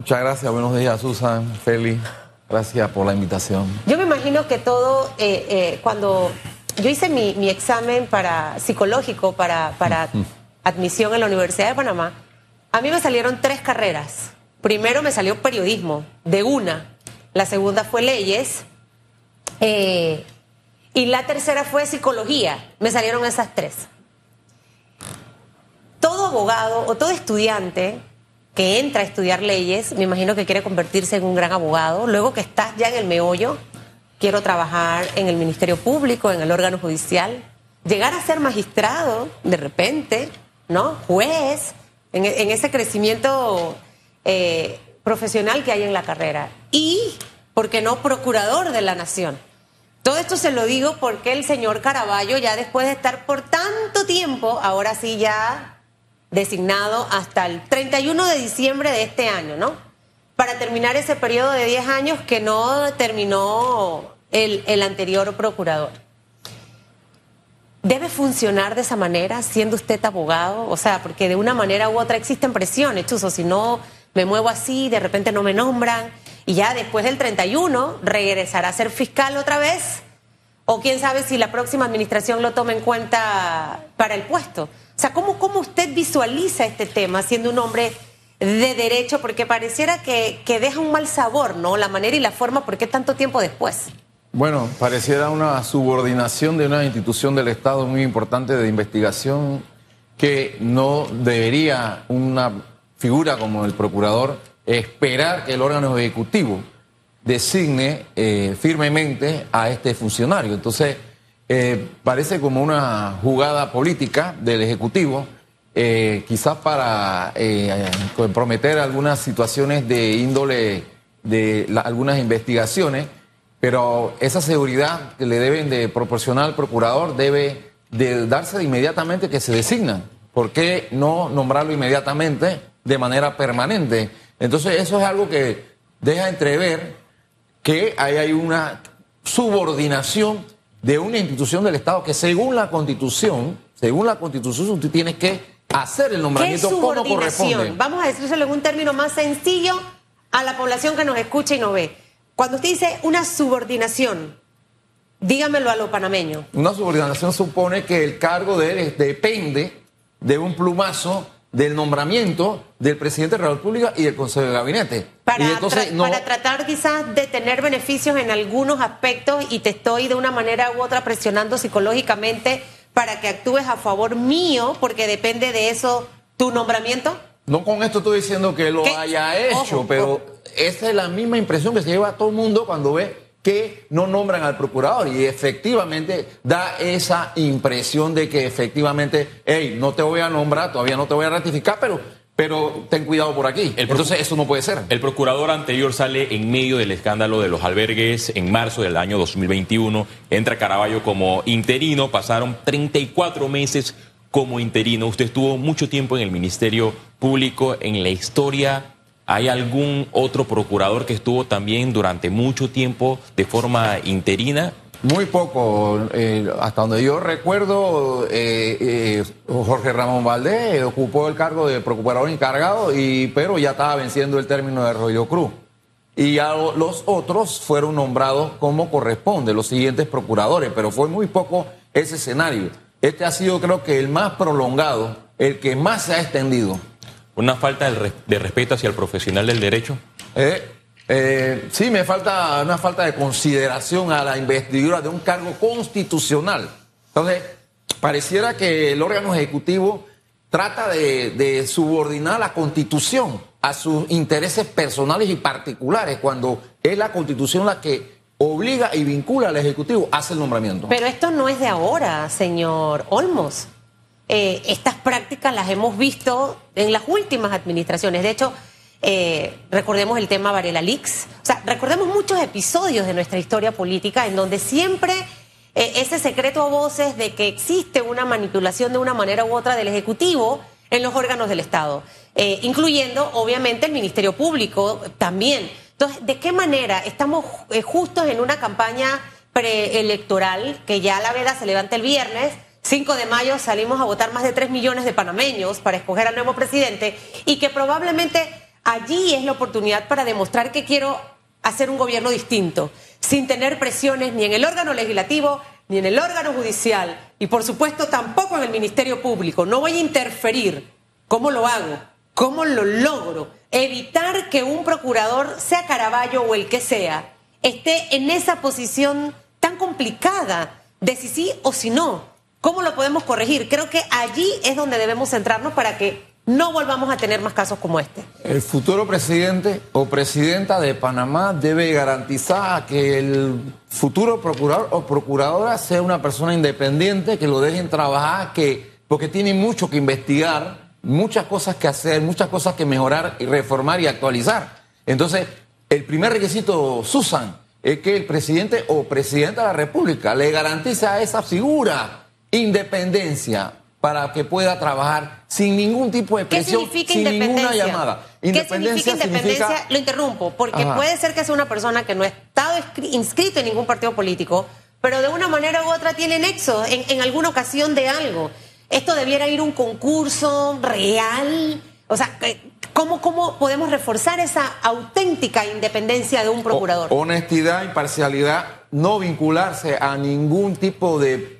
Muchas gracias, buenos días Susan, Feli, gracias por la invitación. Yo me imagino que todo, eh, eh, cuando yo hice mi, examen para psicológico para, para admisión en la Universidad de Panamá, a mí me salieron tres carreras. Primero me salió periodismo, de una. La segunda fue leyes. Eh, y la tercera fue psicología. Me salieron esas tres. Todo abogado o todo estudiante que entra a estudiar leyes, me imagino que quiere convertirse en un gran abogado. Luego que estás ya en el meollo, quiero trabajar en el Ministerio Público, en el órgano judicial, llegar a ser magistrado de repente, ¿no? Juez, en, ese crecimiento eh, profesional que hay en la carrera. Y, ¿por qué no, procurador de la nación? Todo esto se lo digo porque el señor Caraballo, ya después de estar por tanto tiempo, ahora sí ya designado hasta el 31 de diciembre de este año, ¿no? Para terminar ese periodo de 10 años que no terminó el, el anterior procurador. ¿Debe funcionar de esa manera, siendo usted abogado? O sea, porque de una manera u otra existen presiones, Chuzo, si no me muevo así, de repente no me nombran, y ya después del 31 regresará a ser fiscal otra vez, o quién sabe si la próxima administración lo toma en cuenta para el puesto. O sea, ¿cómo, cómo usted visualiza este tema siendo un hombre de derecho? Porque pareciera que, que deja un mal sabor, ¿no? La manera y la forma, ¿por qué tanto tiempo después? Bueno, pareciera una subordinación de una institución del Estado muy importante de investigación que no debería una figura como el procurador esperar que el órgano ejecutivo designe eh, firmemente a este funcionario. Entonces, eh, parece como una jugada política del Ejecutivo, eh, quizás para comprometer algunas situaciones de índole de algunas investigaciones pero esa seguridad que le deben de proporcionar al procurador debe de darse inmediatamente que se designa. ¿Por qué no nombrarlo inmediatamente de manera permanente? Entonces eso es algo que deja entrever que hay una subordinación de una institución del Estado que según la Constitución, según la Constitución, usted tiene que hacer el nombramiento como corresponde. Vamos a decírselo en un término más sencillo a la población que nos escucha y nos ve. Cuando usted dice una subordinación, dígamelo a lo panameño. Una subordinación supone que el cargo de él depende de un plumazo del nombramiento del presidente de la República y del Consejo de Gabinete. Para, para tratar quizás de tener beneficios en algunos aspectos y te estoy de una manera u otra presionando psicológicamente para que actúes a favor mío porque depende de eso tu nombramiento. No con esto estoy diciendo que lo haya hecho, pero esa es la misma impresión que se lleva a todo el mundo cuando ve que no nombran al procurador y efectivamente da esa impresión de que efectivamente, hey, no te voy a nombrar, todavía no te voy a ratificar, pero, pero ten cuidado por aquí. Entonces eso no puede ser. El procurador anterior sale en medio del escándalo de los albergues en marzo del año 2021, entra Caraballo como interino, pasaron 34 meses como interino. Usted estuvo mucho tiempo en el Ministerio Público, en la historia. ¿Hay algún otro procurador que estuvo también durante mucho tiempo de forma interina? Muy poco. Eh, hasta donde yo recuerdo, eh, eh, Jorge Ramón Valdés ocupó el cargo de procurador encargado, y, pero ya estaba venciendo el término de Arroyo Cruz. Y ya los otros fueron nombrados como corresponde, los siguientes procuradores, pero fue muy poco ese escenario. Este ha sido creo que el más prolongado, el que más se ha extendido. ¿Una falta de respeto hacia el profesional del derecho? Eh, eh, sí, me falta una falta de consideración a la investidura de un cargo constitucional. Entonces, pareciera que el órgano ejecutivo trata de, de subordinar la constitución a sus intereses personales y particulares, cuando es la constitución la que obliga y vincula al Ejecutivo, hace el nombramiento. Pero esto no es de ahora, señor Olmos. Eh, estas prácticas las hemos visto en las últimas administraciones. De hecho, eh, recordemos el tema Varela Leaks. O sea, recordemos muchos episodios de nuestra historia política en donde siempre eh, ese secreto a voces de que existe una manipulación de una manera u otra del Ejecutivo en los órganos del Estado, incluyendo obviamente el Ministerio Público también. Entonces, ¿de qué manera estamos justos en una campaña preelectoral que ya la veda se levanta el viernes? 5 de mayo salimos a votar más de 3 millones de panameños para escoger al nuevo presidente y que probablemente allí es la oportunidad para demostrar que quiero hacer un gobierno distinto, sin tener presiones ni en el órgano legislativo ni en el órgano judicial y por supuesto tampoco en el Ministerio Público. No voy a interferir. ¿Cómo lo hago? ¿Cómo lo logro? Evitar que un procurador, sea Caraballo o el que sea, esté en esa posición tan complicada de si sí o si no. ¿Cómo lo podemos corregir? Creo que allí es donde debemos centrarnos para que no volvamos a tener más casos como este. El futuro presidente o presidenta de Panamá debe garantizar que el futuro procurador o procuradora sea una persona independiente, que lo dejen trabajar, que porque tiene mucho que investigar, muchas cosas que hacer, muchas cosas que mejorar y reformar y actualizar. Entonces, el primer requisito, Susan, es que el presidente o presidenta de la República le garantice a esa figura independencia para que pueda trabajar sin ningún tipo de presión, sin ninguna llamada. ¿Qué significa independencia? Lo interrumpo, porque puede ser que sea una persona que no ha estado inscrito en ningún partido político, pero de una manera u otra tiene nexo en, en alguna ocasión de algo. Esto debiera ir a un concurso real. O sea, ¿Cómo, ¿Cómo podemos reforzar esa auténtica independencia de un procurador? honestidad, imparcialidad, no vincularse a ningún tipo de,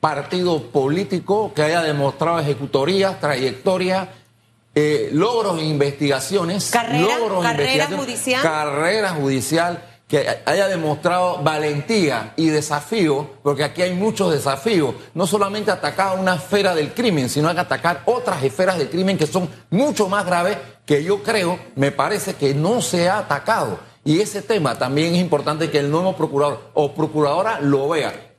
partido político que haya demostrado ejecutorías, trayectorias, eh, logros e investigaciones. Carrera, logros carrera judicial. Carrera judicial que haya demostrado valentía y desafío, porque aquí hay muchos desafíos, no solamente atacar una esfera del crimen, sino atacar otras esferas del crimen que son mucho más graves, que yo creo, me parece que no se ha atacado. Y ese tema también es importante que el nuevo procurador o procuradora lo vea.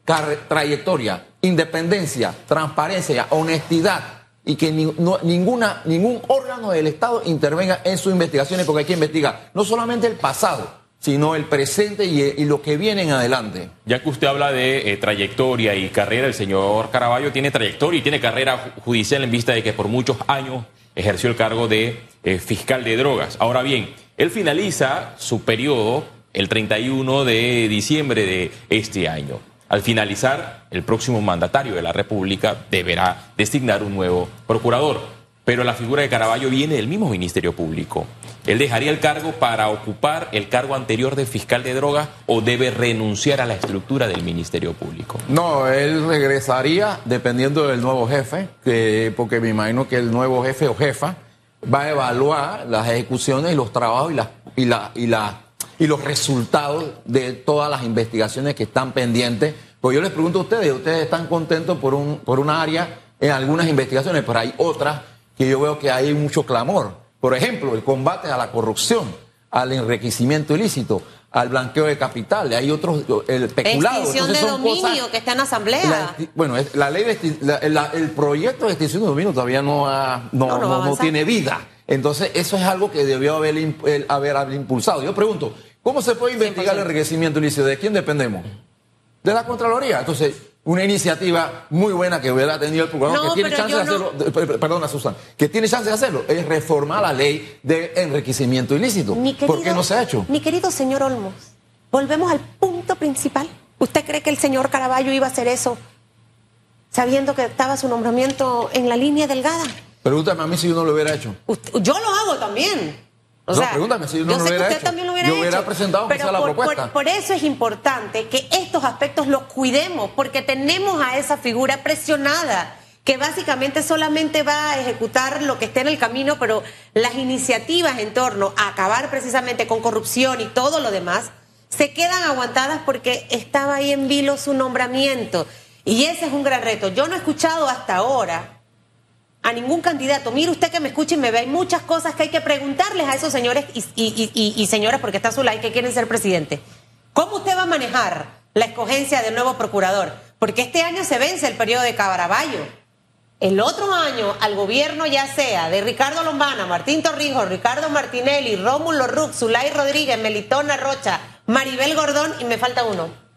trayectoria, independencia, transparencia, honestidad, y que ninguna, ningún órgano del Estado intervenga en sus investigaciones, porque hay que investigar no solamente el pasado, sino el presente y, lo que viene en adelante. Ya que usted habla de eh, trayectoria y carrera, el señor Caraballo tiene trayectoria y tiene carrera judicial en vista de que por muchos años ejerció el cargo de eh, fiscal de drogas. Ahora bien, él finaliza su periodo el 31 de diciembre de este año. Al finalizar, el próximo mandatario de la República deberá designar un nuevo procurador. Pero la figura de Caraballo viene del mismo Ministerio Público. ¿Él dejaría el cargo para ocupar el cargo anterior de fiscal de drogas o debe renunciar a la estructura del Ministerio Público? No, él regresaría dependiendo del nuevo jefe, que, porque me imagino que el nuevo jefe o jefa va a evaluar las ejecuciones y los trabajos y, las, y, la, y, la, y los resultados de todas las investigaciones que están pendientes. Pues yo les pregunto a ustedes, ustedes están contentos por, un, por una área en algunas investigaciones, pero hay otras que yo veo que hay mucho clamor. Por ejemplo, el combate a la corrupción, al enriquecimiento ilícito, al blanqueo de capital, hay otros, el peculado. Extinción de dominio que está en asamblea. bueno, la ley el proyecto de extinción de dominio todavía no, no, tiene vida. Entonces, eso es algo que debió haber, haber, impulsado. Yo pregunto, ¿cómo se puede investigar el enriquecimiento ilícito? ¿De quién dependemos? De la Contraloría. Entonces, una iniciativa muy buena que hubiera tenido el procurador, que tiene chance de hacerlo, perdona Susan, que tiene chance de hacerlo, es reformar la ley de enriquecimiento ilícito. ¿Por qué no se ha hecho? Mi querido señor Olmos, volvemos al punto principal. ¿Usted cree que el señor Caraballo iba a hacer eso sabiendo que estaba su nombramiento en la línea delgada? Pregúntame a mí si yo no lo hubiera hecho. yo lo hago también. O sea, pregúntame si no yo sé que usted también lo hubiera yo hubiera presentado pero la propuesta. Por, eso es importante que estos aspectos los cuidemos, porque tenemos a esa figura presionada que básicamente solamente va a ejecutar lo que esté en el camino, pero las iniciativas en torno a acabar precisamente con corrupción y todo lo demás se quedan aguantadas porque estaba ahí en vilo su nombramiento. Y ese es un gran reto. Yo no he escuchado hasta ahora a ningún candidato. Mire usted que me escuche y me ve, hay muchas cosas que hay que preguntarles a esos señores y, señoras, porque está su like, que quieren ser presidente. ¿Cómo usted va a manejar la escogencia del nuevo procurador? Porque este año se vence el periodo de Caraballo. El otro año, al gobierno ya sea de Ricardo Lombana, Martín Torrijos, Ricardo Martinelli, Rómulo Rux, Zulay Rodríguez, Melitona Rocha, Maribel Gordón y me falta uno.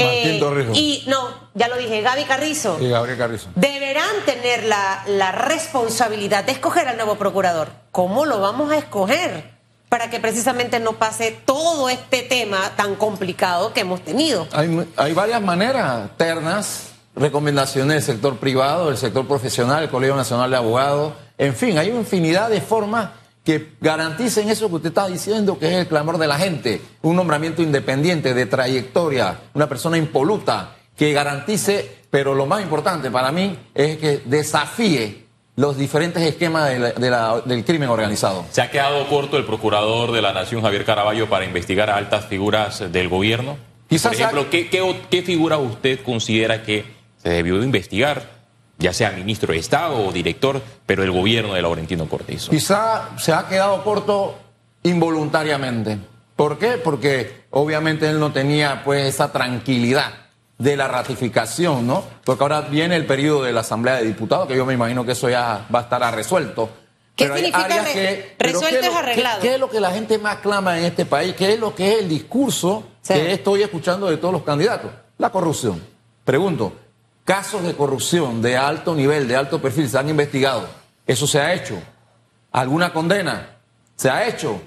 Eh, y no, ya lo dije, Gaby Carrizo. Y Gabriel Carrizo. Deberán tener la, la responsabilidad de escoger al nuevo procurador. ¿Cómo lo vamos a escoger? Para que precisamente no pase todo este tema tan complicado que hemos tenido. Hay, hay varias maneras, ternas, recomendaciones del sector privado, del sector profesional, el Colegio Nacional de Abogados, en fin, hay una infinidad de formas que garanticen eso que usted está diciendo, que es el clamor de la gente, un nombramiento independiente, de trayectoria, una persona impoluta, que garantice, pero lo más importante para mí es que desafíe los diferentes esquemas de la- de la- del crimen organizado. ¿Se ha quedado corto el procurador de la Nación, Javier Caraballo, para investigar a altas figuras del gobierno? Quizás Por ejemplo, ¿qué, qué, qué figura usted considera que se debió de investigar, ya sea ministro de Estado o director, pero del gobierno de Laurentino Cortizo? Quizá se ha quedado corto involuntariamente. ¿Por qué? Porque obviamente él no tenía pues esa tranquilidad de la ratificación, ¿no? Porque ahora viene el periodo de la Asamblea de Diputados, que yo me imagino que eso ya va a estar resuelto. ¿Qué Pero significa re- resuelto ¿qué es arreglado? ¿qué, qué es lo que la gente más clama en este país? ¿Qué es lo que es el discurso Sí. que estoy escuchando de todos los candidatos? La corrupción. Pregunto, casos de corrupción de alto nivel, de alto perfil, se han investigado. ¿Eso se ha hecho? ¿Alguna condena? ¿Se ha hecho?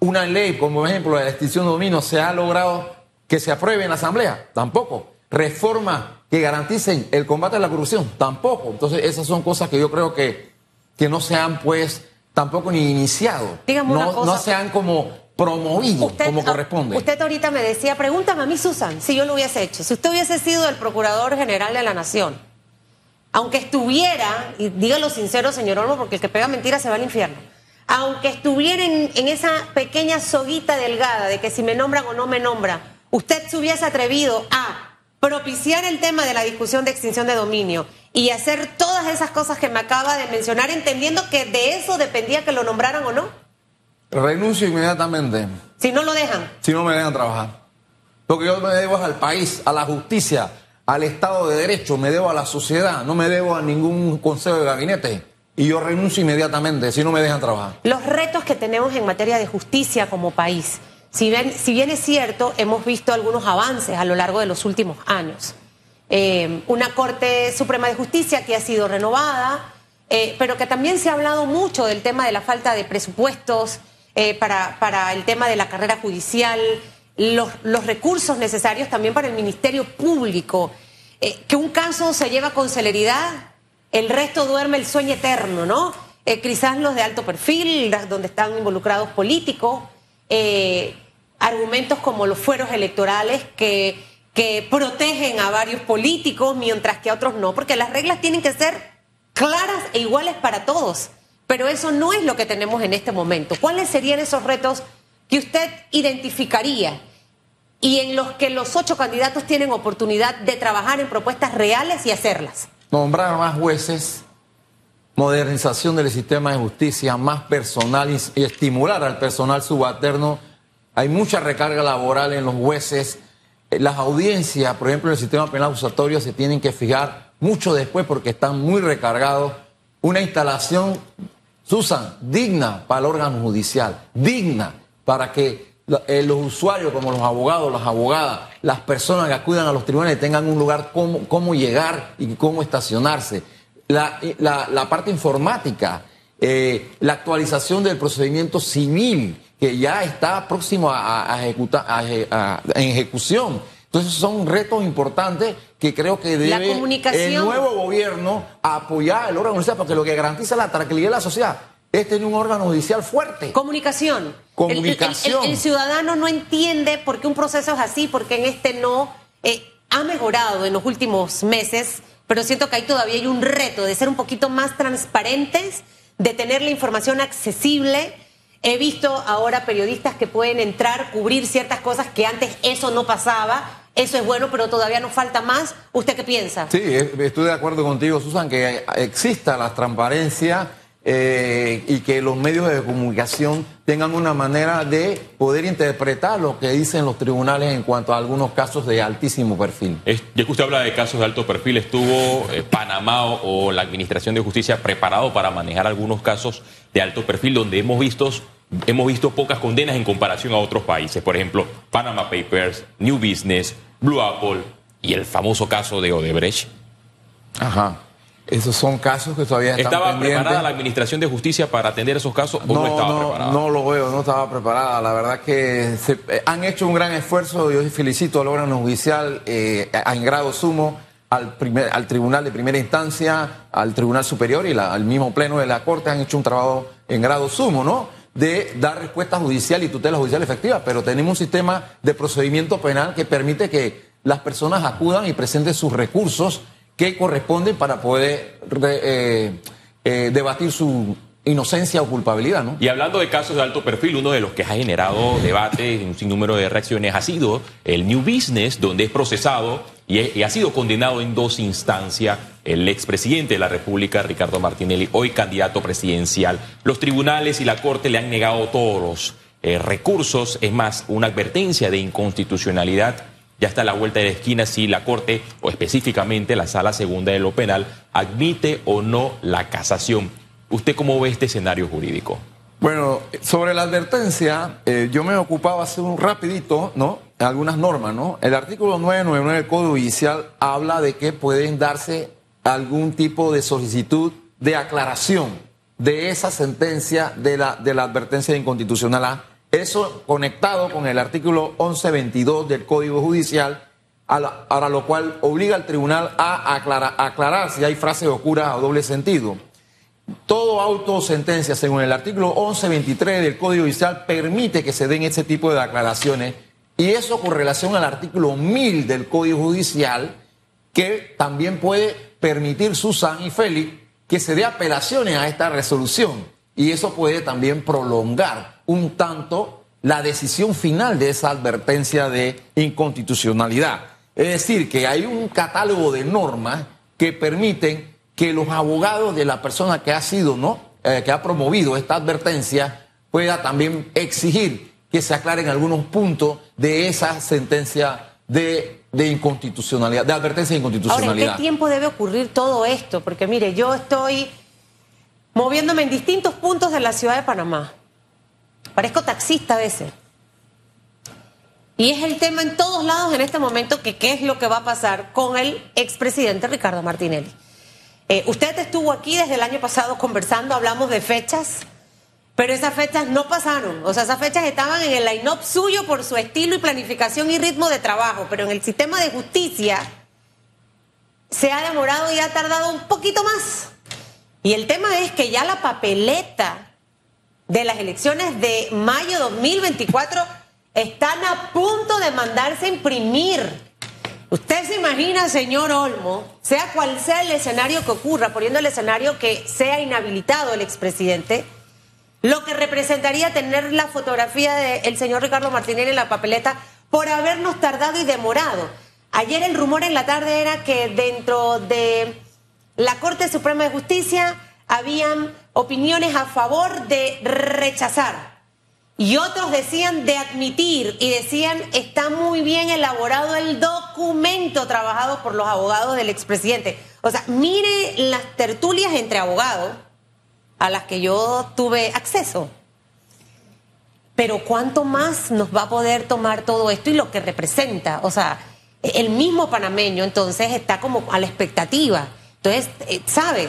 Una ley, como por ejemplo la extinción de dominio, ¿se ha logrado que se apruebe en la Asamblea? Tampoco. Reformas que garanticen el combate a la corrupción? Tampoco. Entonces, esas son cosas que yo creo que, que no se han, pues, tampoco ni iniciado. Dígame una no, cosa. no se han como promovido como ah, corresponde. usted ahorita me decía, pregúntame a mí, Susan, si yo lo hubiese hecho. Si usted hubiese sido el Procurador General de la Nación, aunque estuviera, y dígalo sincero, señor Olmo, porque el que pega mentiras se va al infierno, aunque estuviera en, en esa pequeña soguita delgada de que si me nombran o no me nombran, usted se hubiese atrevido a propiciar el tema de la discusión de extinción de dominio y hacer todas esas cosas que me acaba de mencionar, entendiendo que de eso dependía que lo nombraran o no. Renuncio inmediatamente Si no lo dejan. si no me dejan trabajar. Porque yo me debo al país, a la justicia, al Estado de Derecho, me debo a la sociedad, no me debo a ningún consejo de gabinete. Y yo renuncio inmediatamente si no me dejan trabajar. Los retos que tenemos en materia de justicia como país, si bien, si bien es cierto, hemos visto algunos avances a lo largo de los últimos años. Eh, una Corte Suprema de Justicia que ha sido renovada, eh, pero que también se ha hablado mucho del tema de la falta de presupuestos eh, para, para el tema de la carrera judicial, los, los recursos necesarios también para el Ministerio Público. Eh, que un caso se lleva con celeridad, el resto duerme el sueño eterno, ¿no? Eh, quizás los de alto perfil, donde están involucrados políticos, eh, argumentos como los fueros electorales que, que protegen a varios políticos mientras que a otros no, porque las reglas tienen que ser claras e iguales para todos. Pero eso no es lo que tenemos en este momento. ¿Cuáles serían esos retos que usted identificaría y en los que los ocho candidatos tienen oportunidad de trabajar en propuestas reales y hacerlas? Nombrar más jueces, modernización del sistema de justicia, más personal y estimular al personal subalterno. Hay mucha recarga laboral en los jueces. Eh, Las audiencias, por ejemplo, en el sistema penal acusatorio se tienen que fijar mucho después porque están muy recargados. Una instalación, Susan, digna para el órgano judicial, digna para que eh, los usuarios como los abogados, las abogadas, las personas que acudan a los tribunales tengan un lugar cómo, cómo llegar y cómo estacionarse. La, eh, la- parte informática, eh, la actualización del procedimiento civil que ya está próximo a, a- a a- en ejecución. Entonces son retos importantes que creo que debe el nuevo gobierno apoyar el órgano judicial porque lo que garantiza la tranquilidad de la sociedad es tener un órgano judicial fuerte. Comunicación. El- el- Comunicación. El, el ciudadano no entiende por qué un proceso es así, porque en este no. Eh, ha mejorado en los últimos meses, pero siento que ahí todavía hay un reto de ser un poquito más transparentes, de tener la información accesible. He visto ahora periodistas que pueden entrar, cubrir ciertas cosas que antes eso no pasaba. Eso es bueno, pero todavía nos falta más. ¿Usted qué piensa? Sí, eh, estoy de acuerdo contigo, Susan, que exista la transparencia eh, y que los medios de comunicación tengan una manera de poder interpretar lo que dicen los tribunales en cuanto a algunos casos de altísimo perfil. Es- ya que usted habla de casos de alto perfil, ¿estuvo eh, Panamá o, o la Administración de Justicia preparado para manejar algunos casos de alto perfil donde hemos visto, hemos visto pocas condenas en comparación a otros países? Por ejemplo, Panama Papers, New Business, Blue Apple y el famoso caso de Odebrecht. Ajá. Esos son casos que todavía están ¿Estaba pendientes. preparada la Administración de Justicia para atender esos casos o no, No, estaba no, preparada? no lo veo, no estaba preparada. La verdad que se- eh, han hecho un gran esfuerzo. Yo felicito al órgano judicial eh, en grado sumo, al, primer, al tribunal de primera instancia, al tribunal superior y la- al mismo pleno de la Corte. Han hecho un trabajo en grado sumo, ¿no? De dar respuesta judicial y tutela judicial efectiva, pero tenemos un sistema de procedimiento penal que permite que las personas acudan y presenten sus recursos que corresponden para poder eh, eh, debatir su inocencia o culpabilidad, ¿no? Y hablando de casos de alto perfil, uno de los que ha generado debate, un sinnúmero de reacciones, ha sido el New Business, donde es procesado y, ha sido condenado en dos instancias el expresidente de la República, Ricardo Martinelli, hoy candidato presidencial. Los tribunales y la Corte le han negado todos los eh, recursos, es más, una advertencia de inconstitucionalidad. Ya está a la vuelta de la esquina si la Corte, o específicamente la Sala Segunda de lo Penal, admite o no la casación. ¿Usted cómo ve este escenario jurídico? Bueno, sobre la advertencia, eh, yo me ocupaba hace un rapidito, ¿no? Algunas normas, ¿no? El artículo 999 del Código Judicial habla de que pueden darse algún tipo de solicitud de aclaración de esa sentencia de la, de la advertencia de inconstitucionalidad. Eso conectado con el artículo 1122 del Código Judicial, a, lo cual obliga al tribunal a aclarar, aclarar si hay frase oscura o doble sentido. Todo auto sentencia, según el artículo 1123 del Código Judicial, permite que se den ese tipo de aclaraciones y eso con relación al artículo 1000 del Código Judicial, que también puede permitir Susan y Félix que se dé apelaciones a esta resolución y eso puede también prolongar un tanto la decisión final de esa advertencia de inconstitucionalidad. Es decir, que hay un catálogo de normas que permiten que los abogados de la persona que ha sido, ¿no? Eh, que ha promovido esta advertencia pueda también exigir que se aclaren algunos puntos de esa sentencia de, inconstitucionalidad, de advertencia de inconstitucionalidad. Ahora, ¿en qué tiempo debe ocurrir todo esto? Porque mire, yo estoy moviéndome en distintos puntos de la ciudad de Panamá. Parezco taxista a veces. Y es el tema en todos lados en este momento que qué es lo que va a pasar con el expresidente Ricardo Martinelli. Eh, usted estuvo aquí desde el año pasado conversando, hablamos de fechas, pero esas fechas no pasaron. O sea, esas fechas estaban en el line-up suyo por su estilo y planificación y ritmo de trabajo, pero en el sistema de justicia se ha demorado y ha tardado un poquito más. Y el tema es que ya la papeleta de las elecciones de mayo 2024 están a punto de mandarse a imprimir. Usted se imagina, señor Olmo, sea cual sea el escenario que ocurra, poniendo el escenario que sea inhabilitado el expresidente, lo que representaría tener la fotografía del señor Ricardo Martínez en la papeleta por habernos tardado y demorado. Ayer el rumor en la tarde era que dentro de la Corte Suprema de Justicia habían opiniones a favor de rechazar y otros decían de admitir y decían está muy bien elaborado el documento trabajado por los abogados del expresidente. O sea, mire las tertulias entre abogados a las que yo tuve acceso. Pero ¿cuánto más nos va a poder tomar todo esto y lo que representa? O sea, el mismo panameño entonces está como a la expectativa. Entonces, eh, ¿sabe?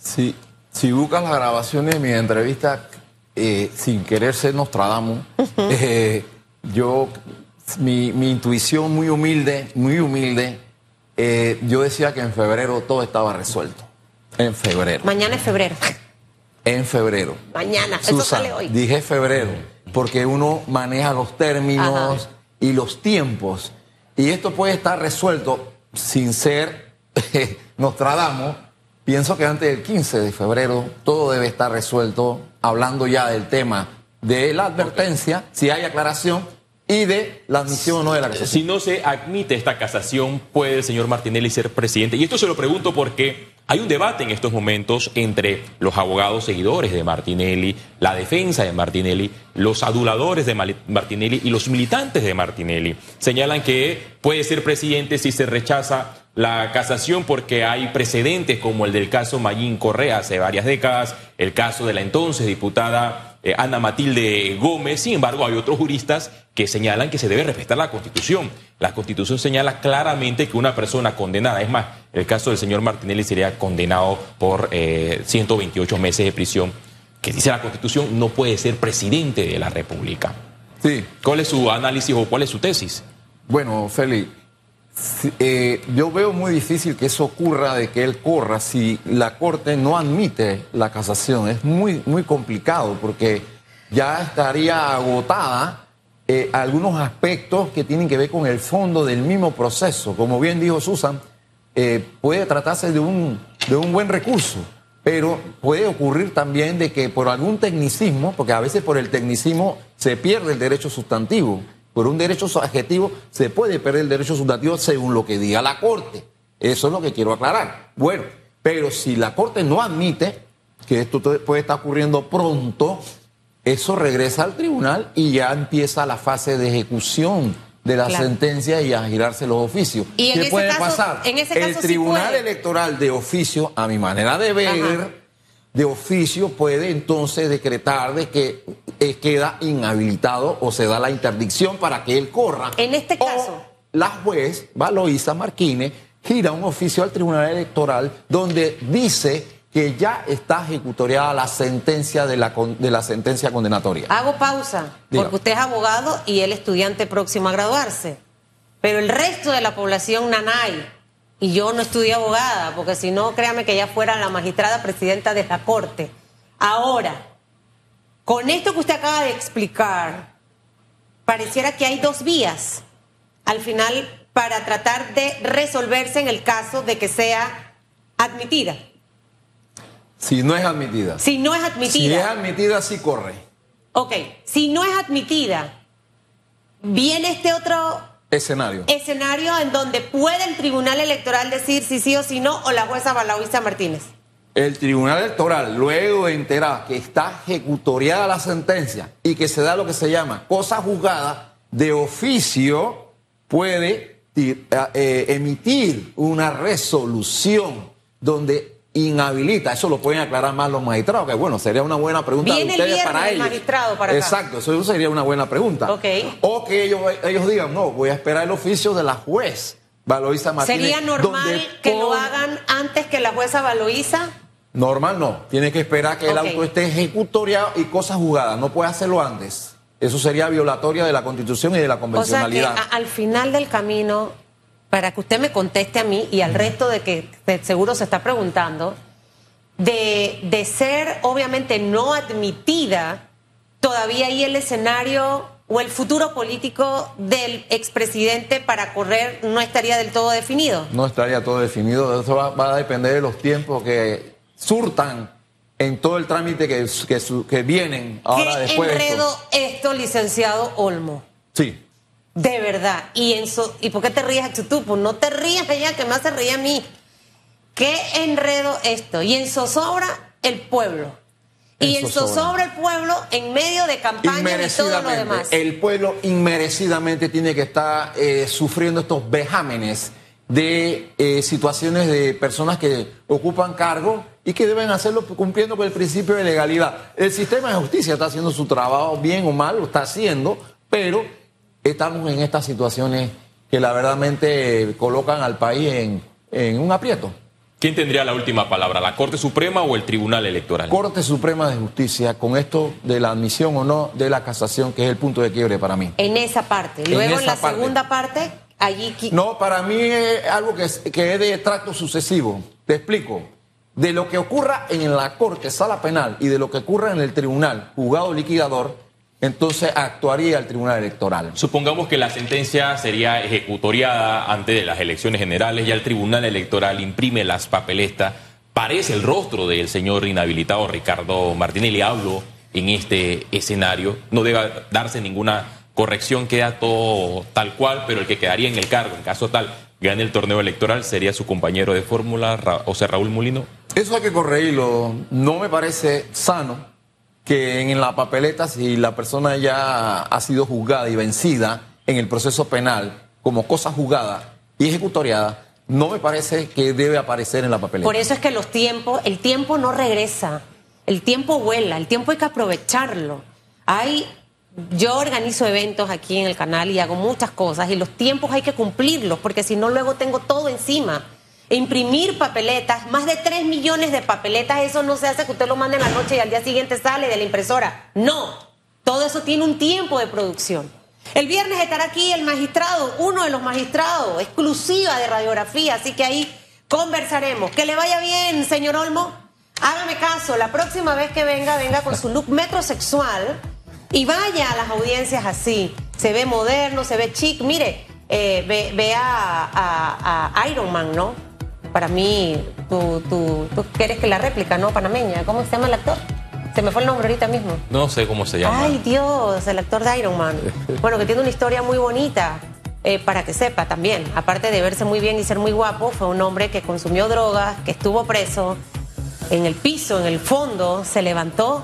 Sí, si buscas las grabaciones de mi entrevista eh, sin querer ser Nostradamus, eh, yo, mi, intuición muy humilde, muy humilde, eh, yo decía que en febrero todo estaba resuelto. En febrero. Mañana es febrero. En febrero. Mañana, eso sale hoy. Dije febrero, porque uno maneja los términos y los tiempos. Y esto puede estar resuelto sin ser Nostradamus. Pienso que antes del 15 de febrero todo debe estar resuelto hablando ya del tema de la advertencia, si hay aclaración, y de la admisión o no de la casación. Si no se admite esta casación, ¿puede el señor Martinelli ser presidente? Y esto se lo pregunto porque hay un debate en estos momentos entre los abogados seguidores de Martinelli, la defensa de Martinelli, los aduladores de Martinelli y los militantes de Martinelli. Señalan que puede ser presidente si se rechaza la casación porque hay precedentes como el del caso Mayín Correa hace varias décadas, el caso de la entonces diputada eh, Ana Matilde Gómez. Sin embargo, hay otros juristas que señalan que se debe respetar la Constitución. La Constitución señala claramente que una persona condenada, es más, el caso del señor Martinelli sería condenado por 128 eh, meses de prisión, que dice la Constitución no puede ser presidente de la República. Sí. ¿Cuál es su análisis o cuál es su tesis? Bueno, Félix eh, yo veo muy difícil que eso ocurra, de que él corra, si la Corte no admite la casación. Es muy, muy complicado porque ya estaría agotada eh, algunos aspectos que tienen que ver con el fondo del mismo proceso. Como bien dijo Susan, eh, puede tratarse de un, de un buen recurso, pero puede ocurrir también de que por algún tecnicismo, porque a veces por el tecnicismo se pierde el derecho sustantivo por un derecho subjetivo se puede perder el derecho sustantivo según lo que diga la Corte. Eso es lo que quiero aclarar. Bueno, pero si la Corte no admite que esto puede estar ocurriendo pronto, eso regresa al tribunal y ya empieza la fase de ejecución de la Claro. sentencia y a girarse los oficios. Y en ¿Qué ese puede caso- pasar? en ese el caso sí tribunal electoral de oficio, a mi manera de ver, Ajá. De oficio puede entonces decretar de que eh, queda inhabilitado o se da la interdicción para que él corra. En este O caso. la juez, Valoisa Martínez, gira un oficio al Tribunal Electoral donde dice que ya está ejecutoriada la sentencia de la, con- de la sentencia condenatoria. Hago pausa, porque usted es abogado y él estudiante próximo a graduarse. Pero el resto de la población nanay, y yo no estudié abogada, porque si no, créame que ya fuera la magistrada presidenta de la Corte. Ahora, con esto que usted acaba de explicar, pareciera que hay dos vías al final para tratar de resolverse en el caso de que sea admitida. Si no es admitida. Si no es Si es admitida, admitida, sí corre. ok, si no es admitida, viene este otro Escenario. escenario en donde puede el Tribunal Electoral decir si sí o si no, o la jueza Balaúisa Martínez. El Tribunal Electoral, luego de enterar que está ejecutoriada la sentencia y que se da lo que se llama cosa juzgada, de oficio puede ti- eh, emitir una resolución donde inhabilita, eso lo pueden aclarar más los magistrados, que bueno, sería una buena pregunta Viene de ustedes para el ellos. magistrado para acá. Exacto, eso sería una buena pregunta. Ok. O que ellos, ellos digan, no, voy a esperar el oficio de la juez. Valoisa Martínez, ¿Sería normal que lo hagan antes que la jueza Baloísa? Normal no. Tiene que esperar que el auto esté ejecutoriado y cosas jugadas. No puede hacerlo antes. Eso sería violatoria de la Constitución y de la O sea que convencionalidad. a- al final del camino, para que usted me conteste a mí y al resto de que de seguro se está preguntando, de, de ser obviamente no admitida, todavía hay el escenario o el futuro político del expresidente para correr no estaría del todo definido. No estaría todo definido. Eso va, va a depender de los tiempos que surtan en todo el trámite que, que, vienen ahora ¿Qué después de enredo esto. esto, licenciado Olmo? Sí. De verdad. ¿Y, en so- ¿Y por qué te ríes tú? Pues no te rías ella, que me hace reír a mí. ¿Qué enredo esto? Y en zozobra el pueblo. Y En zozobra. el pueblo en medio de campaña y todo lo demás. El pueblo inmerecidamente tiene que estar eh, sufriendo estos vejámenes de eh, situaciones de personas que ocupan cargos y que deben hacerlo cumpliendo con el principio de legalidad. El sistema de justicia está haciendo su trabajo bien o mal, lo está haciendo, pero estamos en estas situaciones que la verdadmente colocan al país en, en un aprieto. ¿Quién tendría la última palabra, la Corte Suprema o el Tribunal Electoral? Corte Suprema de Justicia con esto de la admisión o no de la casación, que es el punto de quiebre para mí. En esa parte. Luego en, la parte. segunda parte, allí... No, para mí es algo que es, que es de tracto sucesivo. Te explico. De lo que ocurra en la Corte, Sala Penal, y de lo que ocurra en el Tribunal, juzgado liquidador, entonces actuaría el Tribunal Electoral. Supongamos que la sentencia sería ejecutoriada antes de las elecciones generales, ya el Tribunal Electoral imprime las papeletas, parece el rostro del señor inhabilitado Ricardo Martinelli, hablo en este escenario, no debe darse ninguna corrección, queda todo tal cual, pero el que quedaría en el cargo, en caso tal, gane el torneo electoral, sería su compañero de fórmula, Ra- sea, Raúl Molino. Eso hay que corregirlo. No me parece sano que en la papeleta, si la persona ya ha sido juzgada y vencida en el proceso penal como cosa juzgada y ejecutoriada, no me parece que debe aparecer en la papeleta. Por eso es que los tiempos, el tiempo no regresa, el tiempo vuela, el tiempo hay que aprovecharlo. Hay, yo organizo eventos aquí en el canal y hago muchas cosas y los tiempos hay que cumplirlos porque si no luego tengo todo encima. Imprimir papeletas, más de 3 millones de papeletas, eso no se hace que usted lo mande en la noche y al día siguiente sale de la impresora. No, todo eso tiene un tiempo de producción. El viernes estará aquí el magistrado, uno de los magistrados, exclusiva de radiografía, así que ahí conversaremos. Que le vaya bien, señor Olmo. Hágame caso, la próxima vez que venga, venga con su look metrosexual y vaya a las audiencias así. Se ve moderno, se ve chic. Mire, eh, ve, a, Iron Man, ¿no? Para mí, tú, tú, tú quieres que la réplica, ¿no? Panameña. ¿Cómo se llama el actor? Se me fue el nombre ahorita mismo. No sé cómo se llama. Ay, Dios, el actor de Iron Man. Bueno, que tiene una historia muy bonita. Eh, para que sepa también, aparte de verse muy bien y ser muy guapo, fue un hombre que consumió drogas, que estuvo preso en el piso, en el fondo, se levantó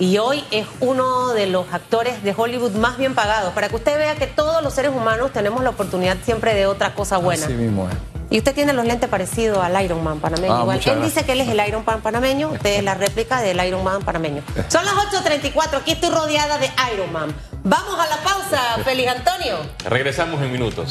y hoy es uno de los actores de Hollywood más bien pagados. Para que usted vea que todos los seres humanos tenemos la oportunidad siempre de otra cosa buena. Así mismo es. Y usted tiene los lentes parecidos al Iron Man panameño. Ah, Igual. Él dice que él es el Iron Man panameño, usted es la réplica del Iron Man panameño. Son las 8.34, aquí estoy rodeada de Iron Man. Vamos a la pausa, Feliz Antonio. Regresamos en minutos.